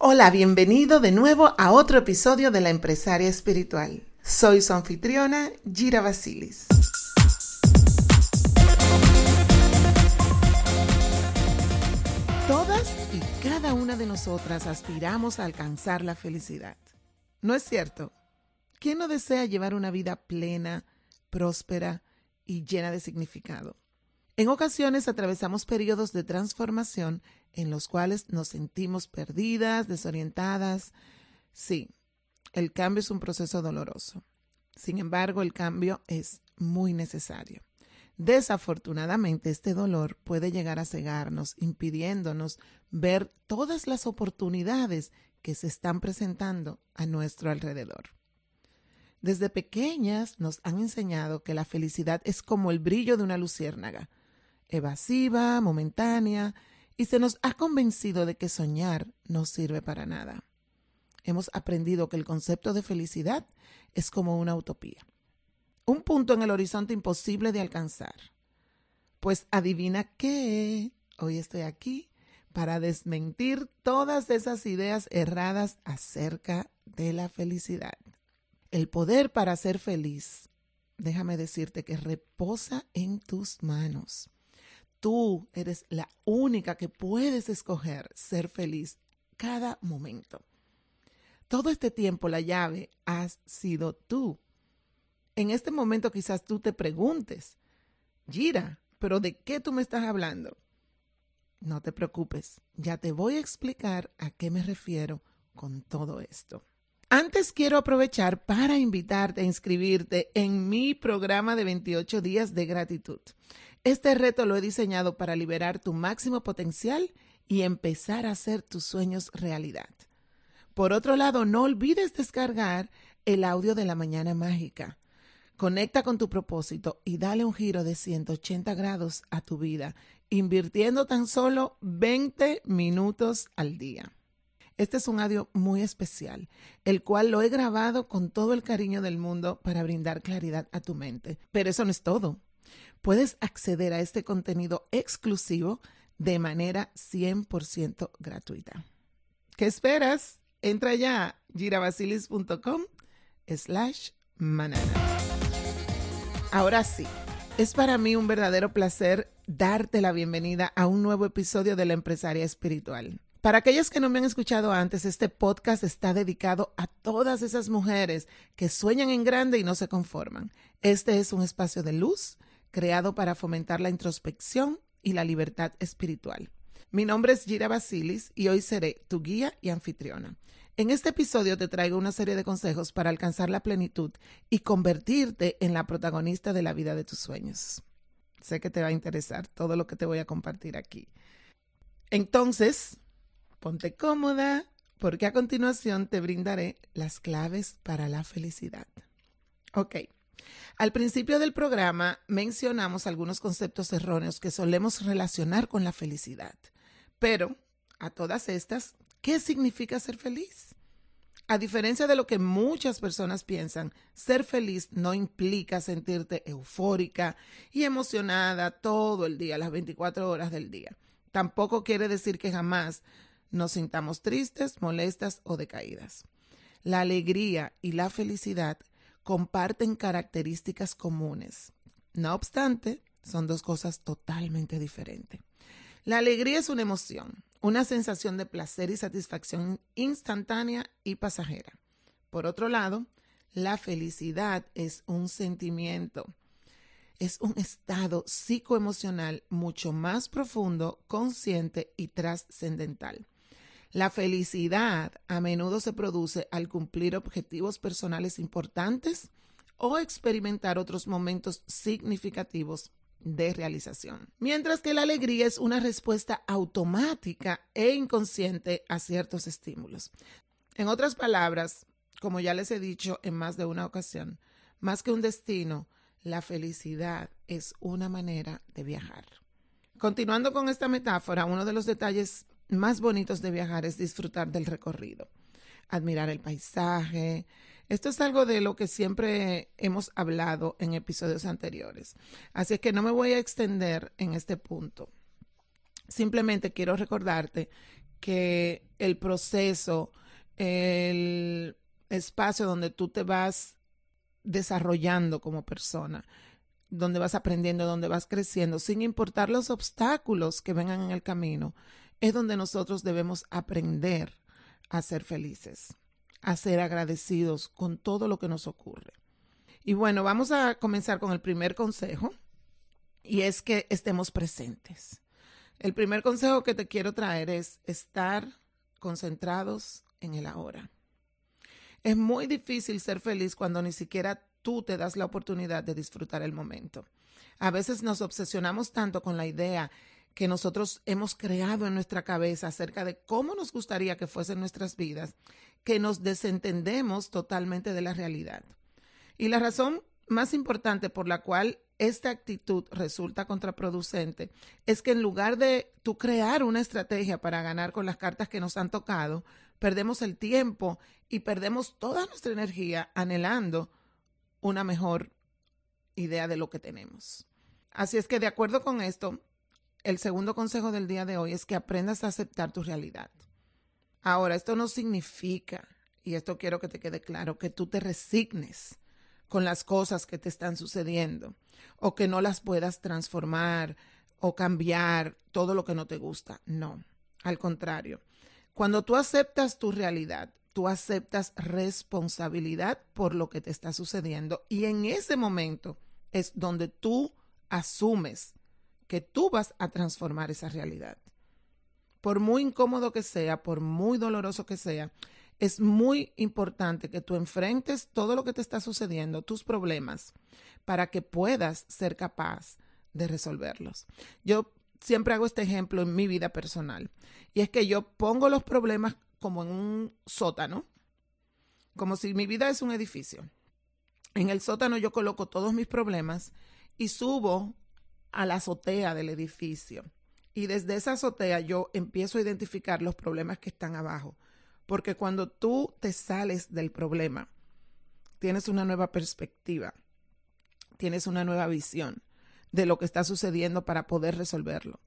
Hola, bienvenido de nuevo a otro episodio de La Empresaria Espiritual. Soy su anfitriona, Gira Basilis. Todas y cada una de nosotras aspiramos a alcanzar la felicidad. ¿No es cierto? ¿Quién no desea llevar una vida plena, próspera y llena de significado? En ocasiones atravesamos periodos de transformación en los cuales nos sentimos perdidas, desorientadas. Sí, el cambio es un proceso doloroso. Sin embargo, el cambio es muy necesario. Desafortunadamente, este dolor puede llegar a cegarnos, impidiéndonos ver todas las oportunidades que se están presentando a nuestro alrededor. Desde pequeñas nos han enseñado que la felicidad es como el brillo de una luciérnaga, evasiva, momentánea, y se nos ha convencido de que soñar no sirve para nada. Hemos aprendido que el concepto de felicidad es como una utopía un punto en el horizonte imposible de alcanzar. Pues adivina qué, hoy estoy aquí para desmentir todas esas ideas erradas acerca de la felicidad. El poder para ser feliz, déjame decirte que reposa en tus manos. Tú eres la única que puedes escoger ser feliz cada momento. Todo este tiempo la llave has sido tú en este momento quizás tú te preguntes, Gira, pero ¿de qué tú me estás hablando? No te preocupes, ya te voy a explicar a qué me refiero con todo esto. Antes quiero aprovechar para invitarte a inscribirte en mi programa de 28 días de gratitud. Este reto lo he diseñado para liberar tu máximo potencial y empezar a hacer tus sueños realidad. Por otro lado, no olvides descargar el audio de la mañana mágica Conecta con tu propósito y dale un giro de 180 grados a tu vida, invirtiendo tan solo 20 minutos al día. Este es un audio muy especial, el cual lo he grabado con todo el cariño del mundo para brindar claridad a tu mente. Pero eso no es todo. Puedes acceder a este contenido exclusivo de manera 100% gratuita. ¿Qué esperas? Entra ya a girabasilis.com slash manana. Ahora sí, es para mí un verdadero placer darte la bienvenida a un nuevo episodio de La Empresaria Espiritual. Para aquellos que no me han escuchado antes, este podcast está dedicado a todas esas mujeres que sueñan en grande y no se conforman. Este es un espacio de luz creado para fomentar la introspección y la libertad espiritual. Mi nombre es Gira Basilis y hoy seré tu guía y anfitriona. En este episodio te traigo una serie de consejos para alcanzar la plenitud y convertirte en la protagonista de la vida de tus sueños. Sé que te va a interesar todo lo que te voy a compartir aquí. Entonces, ponte cómoda porque a continuación te brindaré las claves para la felicidad. Ok. Al principio del programa mencionamos algunos conceptos erróneos que solemos relacionar con la felicidad, pero a todas estas ¿Qué significa ser feliz? A diferencia de lo que muchas personas piensan, ser feliz no implica sentirte eufórica y emocionada todo el día, las 24 horas del día. Tampoco quiere decir que jamás nos sintamos tristes, molestas o decaídas. La alegría y la felicidad comparten características comunes. No obstante, son dos cosas totalmente diferentes. La alegría es una emoción, una sensación de placer y satisfacción instantánea y pasajera. Por otro lado, la felicidad es un sentimiento, es un estado psicoemocional mucho más profundo, consciente y trascendental. La felicidad a menudo se produce al cumplir objetivos personales importantes o experimentar otros momentos significativos de realización. Mientras que la alegría es una respuesta automática e inconsciente a ciertos estímulos. En otras palabras, como ya les he dicho en más de una ocasión, más que un destino, la felicidad es una manera de viajar. Continuando con esta metáfora, uno de los detalles más bonitos de viajar es disfrutar del recorrido, admirar el paisaje. Esto es algo de lo que siempre hemos hablado en episodios anteriores. Así es que no me voy a extender en este punto. Simplemente quiero recordarte que el proceso, el espacio donde tú te vas desarrollando como persona, donde vas aprendiendo, donde vas creciendo, sin importar los obstáculos que vengan en el camino, es donde nosotros debemos aprender a ser felices, a ser agradecidos con todo lo que nos ocurre. Y bueno, vamos a comenzar con el primer consejo, y es que estemos presentes. El primer consejo que te quiero traer es estar concentrados en el ahora. Es muy difícil ser feliz cuando ni siquiera tú te das la oportunidad de disfrutar el momento. A veces nos obsesionamos tanto con la idea que nosotros hemos creado en nuestra cabeza acerca de cómo nos gustaría que fuesen nuestras vidas, que nos desentendemos totalmente de la realidad. Y la razón más importante por la cual esta actitud resulta contraproducente es que en lugar de tú crear una estrategia para ganar con las cartas que nos han tocado, perdemos el tiempo y perdemos toda nuestra energía anhelando una mejor idea de lo que tenemos. Así es que de acuerdo con esto, el segundo consejo del día de hoy es que aprendas a aceptar tu realidad. Ahora, esto no significa, y esto quiero que te quede claro, que tú te resignes con las cosas que te están sucediendo o que no las puedas transformar o cambiar todo lo que no te gusta. No, al contrario. Cuando tú aceptas tu realidad, tú aceptas responsabilidad por lo que te está sucediendo y en ese momento es donde tú asumes que tú vas a transformar esa realidad. Por muy incómodo que sea, por muy doloroso que sea, es muy importante que tú enfrentes todo lo que te está sucediendo, tus problemas, para que puedas ser capaz de resolverlos. Yo siempre hago este ejemplo en mi vida personal. Y es que yo pongo los problemas como en un sótano, como si mi vida es un edificio. En el sótano yo coloco todos mis problemas y subo a la azotea del edificio. Y desde esa azotea yo empiezo a identificar los problemas que están abajo. Porque cuando tú te sales del problema, tienes una nueva perspectiva, tienes una nueva visión de lo que está sucediendo para poder resolverlo.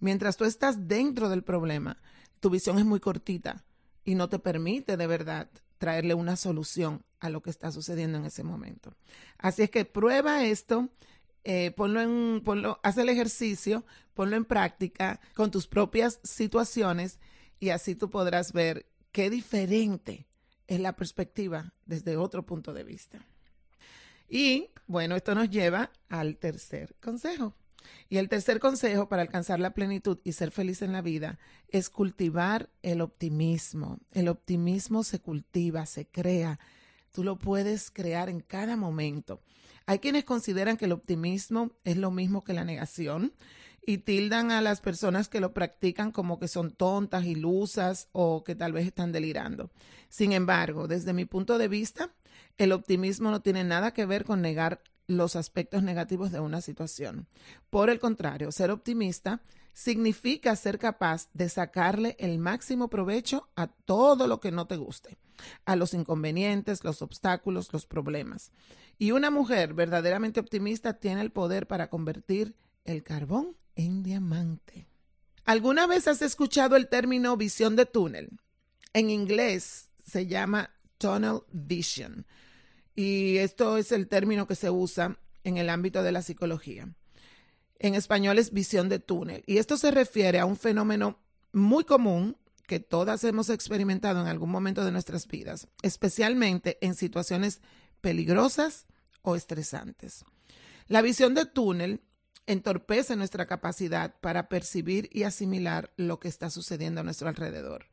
Mientras tú estás dentro del problema, tu visión es muy cortita y no te permite de verdad traerle una solución a lo que está sucediendo en ese momento. Así es que prueba esto, eh, ponlo en, ponlo, haz el ejercicio, ponlo en práctica con tus propias situaciones y así tú podrás ver qué diferente es la perspectiva desde otro punto de vista. Y bueno, esto nos lleva al tercer consejo. Y el tercer consejo para alcanzar la plenitud y ser feliz en la vida es cultivar el optimismo. El optimismo se cultiva, se crea. Tú lo puedes crear en cada momento. Hay quienes consideran que el optimismo es lo mismo que la negación y tildan a las personas que lo practican como que son tontas, ilusas o que tal vez están delirando. Sin embargo, desde mi punto de vista, el optimismo no tiene nada que ver con negar los aspectos negativos de una situación. Por el contrario, ser optimista significa ser capaz de sacarle el máximo provecho a todo lo que no te guste, a los inconvenientes, los obstáculos, los problemas. Y una mujer verdaderamente optimista tiene el poder para convertir el carbón en diamante. ¿Alguna vez has escuchado el término visión de túnel? En inglés se llama tunnel vision y esto es el término que se usa en el ámbito de la psicología. En español es visión de túnel. Y esto se refiere a un fenómeno muy común que todas hemos experimentado en algún momento de nuestras vidas, especialmente en situaciones peligrosas o estresantes. La visión de túnel entorpece nuestra capacidad para percibir y asimilar lo que está sucediendo a nuestro alrededor.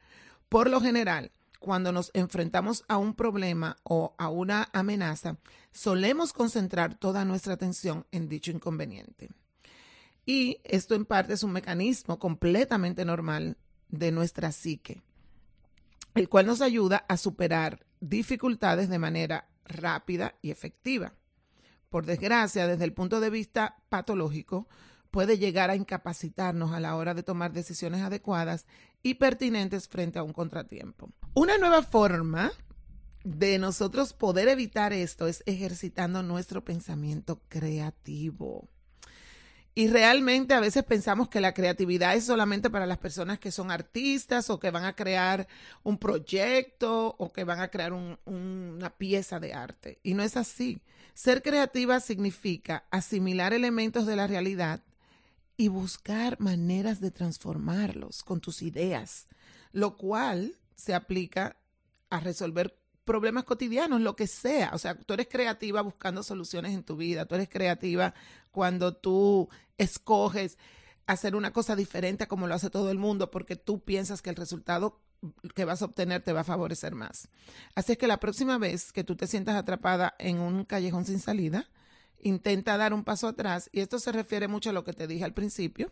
Por lo general, cuando nos enfrentamos a un problema o a una amenaza, solemos concentrar toda nuestra atención en dicho inconveniente. Y esto en parte es un mecanismo completamente normal de nuestra psique. el cual nos ayuda a superar dificultades de manera rápida y efectiva. Por desgracia, desde el punto de vista patológico, puede llegar a incapacitarnos a la hora de tomar decisiones adecuadas y pertinentes frente a un contratiempo. Una nueva forma de nosotros poder evitar esto es ejercitando nuestro pensamiento creativo. Y realmente a veces pensamos que la creatividad es solamente para las personas que son artistas o que van a crear un proyecto o que van a crear una pieza de arte. Y no es así. Ser creativa significa asimilar elementos de la realidad y buscar maneras de transformarlos con tus ideas, lo cual se aplica a resolver problemas cotidianos, lo que sea. O sea, tú eres creativa buscando soluciones en tu vida, tú eres creativa cuando tú escoges hacer una cosa diferente como lo hace todo el mundo porque tú piensas que el resultado que vas a obtener te va a favorecer más. Así es que la próxima vez que tú te sientas atrapada en un callejón sin salida, intenta dar un paso atrás y esto se refiere mucho a lo que te dije al principio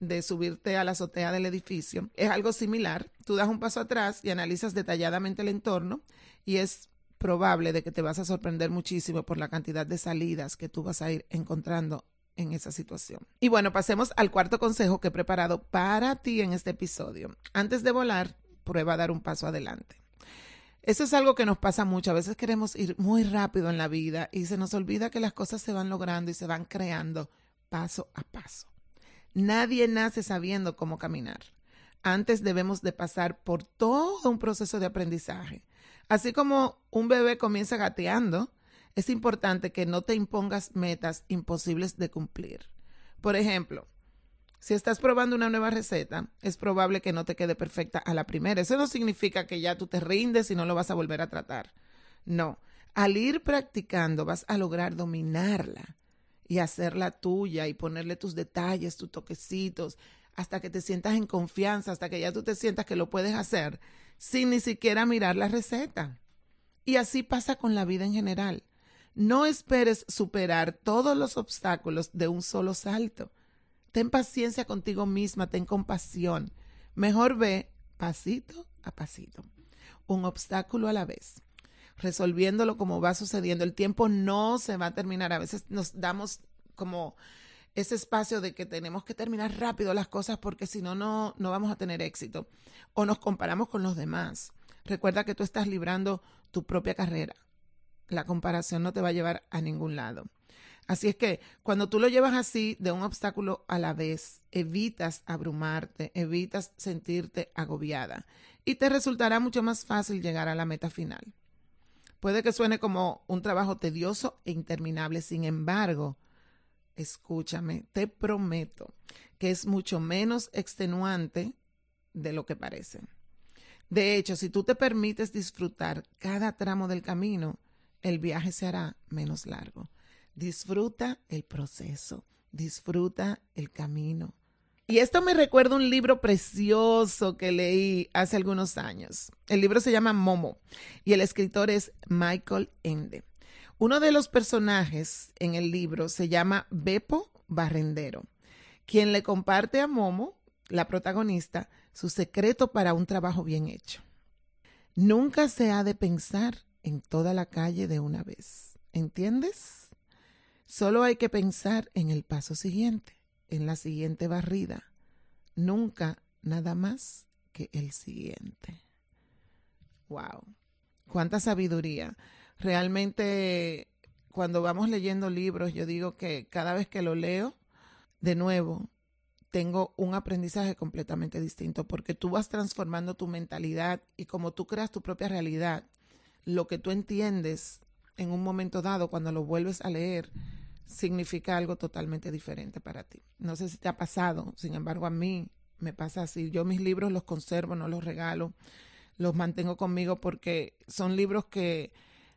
de subirte a la azotea del edificio. Es algo similar. Tú das un paso atrás y analizas detalladamente el entorno y es probable de que te vas a sorprender muchísimo por la cantidad de salidas que tú vas a ir encontrando en esa situación. Y bueno, pasemos al cuarto consejo que he preparado para ti en este episodio. Antes de volar, prueba a dar un paso adelante. Eso es algo que nos pasa mucho. A veces queremos ir muy rápido en la vida y se nos olvida que las cosas se van logrando y se van creando paso a paso. Nadie nace sabiendo cómo caminar. Antes debemos de pasar por todo un proceso de aprendizaje. Así como un bebé comienza gateando, es importante que no te impongas metas imposibles de cumplir. Por ejemplo, si estás probando una nueva receta, es probable que no te quede perfecta a la primera. Eso no significa que ya tú te rindes y no lo vas a volver a tratar. No, al ir practicando vas a lograr dominarla y hacerla tuya y ponerle tus detalles, tus toquecitos, hasta que te sientas en confianza, hasta que ya tú te sientas que lo puedes hacer sin ni siquiera mirar la receta. Y así pasa con la vida en general. No esperes superar todos los obstáculos de un solo salto. Ten paciencia contigo misma, ten compasión. Mejor ve pasito a pasito, un obstáculo a la vez resolviéndolo como va sucediendo. El tiempo no se va a terminar. A veces nos damos como ese espacio de que tenemos que terminar rápido las cosas porque si no, no, no vamos a tener éxito. O nos comparamos con los demás. Recuerda que tú estás librando tu propia carrera. La comparación no te va a llevar a ningún lado. Así es que cuando tú lo llevas así, de un obstáculo a la vez, evitas abrumarte, evitas sentirte agobiada y te resultará mucho más fácil llegar a la meta final. Puede que suene como un trabajo tedioso e interminable, sin embargo, escúchame, te prometo que es mucho menos extenuante de lo que parece. De hecho, si tú te permites disfrutar cada tramo del camino, el viaje se hará menos largo. Disfruta el proceso, disfruta el camino, y esto me recuerda un libro precioso que leí hace algunos años. El libro se llama Momo y el escritor es Michael Ende. Uno de los personajes en el libro se llama Beppo Barrendero, quien le comparte a Momo, la protagonista, su secreto para un trabajo bien hecho. Nunca se ha de pensar en toda la calle de una vez. ¿Entiendes? Solo hay que pensar en el paso siguiente en la siguiente barrida. Nunca nada más que el siguiente. Wow. Cuánta sabiduría. Realmente cuando vamos leyendo libros, yo digo que cada vez que lo leo, de nuevo, tengo un aprendizaje completamente distinto porque tú vas transformando tu mentalidad y como tú creas tu propia realidad, lo que tú entiendes en un momento dado, cuando lo vuelves a leer, significa algo totalmente diferente para ti. No sé si te ha pasado, sin embargo a mí me pasa así. Yo mis libros los conservo, no los regalo, los mantengo conmigo porque son libros que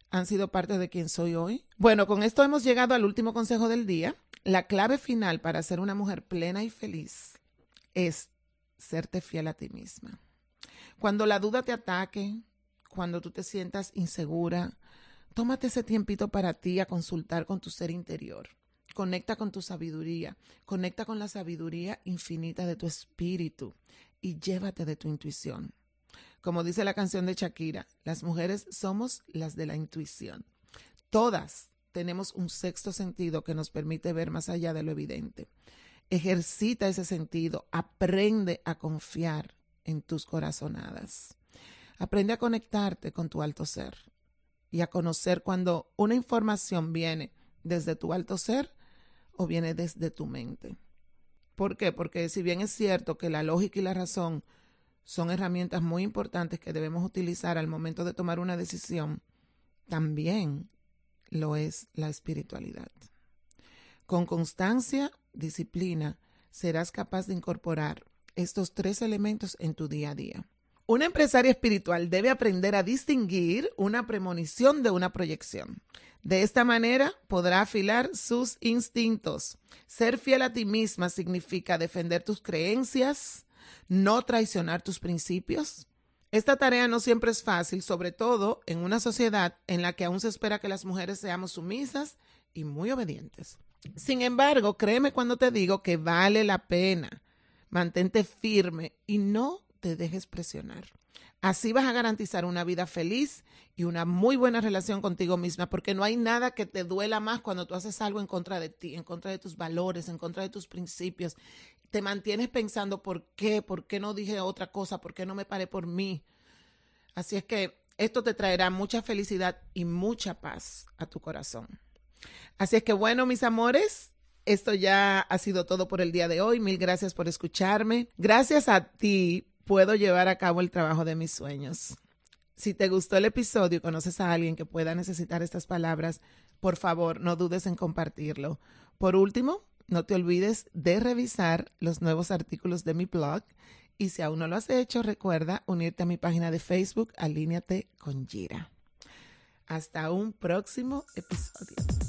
han sido parte de quien soy hoy. Bueno, con esto hemos llegado al último consejo del día. La clave final para ser una mujer plena y feliz es serte fiel a ti misma. Cuando la duda te ataque, cuando tú te sientas insegura, tómate ese tiempito para ti a consultar con tu ser interior. Conecta con tu sabiduría, conecta con la sabiduría infinita de tu espíritu y llévate de tu intuición. Como dice la canción de Shakira, las mujeres somos las de la intuición. Todas tenemos un sexto sentido que nos permite ver más allá de lo evidente. Ejercita ese sentido, aprende a confiar en tus corazonadas. Aprende a conectarte con tu alto ser y a conocer cuando una información viene desde tu alto ser o viene desde tu mente. ¿Por qué? Porque si bien es cierto que la lógica y la razón son herramientas muy importantes que debemos utilizar al momento de tomar una decisión, también lo es la espiritualidad. Con constancia, disciplina, serás capaz de incorporar estos tres elementos en tu día a día. Una empresaria espiritual debe aprender a distinguir una premonición de una proyección. De esta manera podrá afilar sus instintos. Ser fiel a ti misma significa defender tus creencias, no traicionar tus principios. Esta tarea no siempre es fácil, sobre todo en una sociedad en la que aún se espera que las mujeres seamos sumisas y muy obedientes. Sin embargo, créeme cuando te digo que vale la pena. Mantente firme y no te dejes presionar. Así vas a garantizar una vida feliz y una muy buena relación contigo misma, porque no hay nada que te duela más cuando tú haces algo en contra de ti, en contra de tus valores, en contra de tus principios. Te mantienes pensando por qué, por qué no dije otra cosa, por qué no me paré por mí. Así es que esto te traerá mucha felicidad y mucha paz a tu corazón. Así es que bueno, mis amores, esto ya ha sido todo por el día de hoy. Mil gracias por escucharme. Gracias a ti puedo llevar a cabo el trabajo de mis sueños. Si te gustó el episodio y conoces a alguien que pueda necesitar estas palabras, por favor, no dudes en compartirlo. Por último, no te olvides de revisar los nuevos artículos de mi blog y si aún no lo has hecho, recuerda unirte a mi página de Facebook, Alíneate con Gira. Hasta un próximo episodio.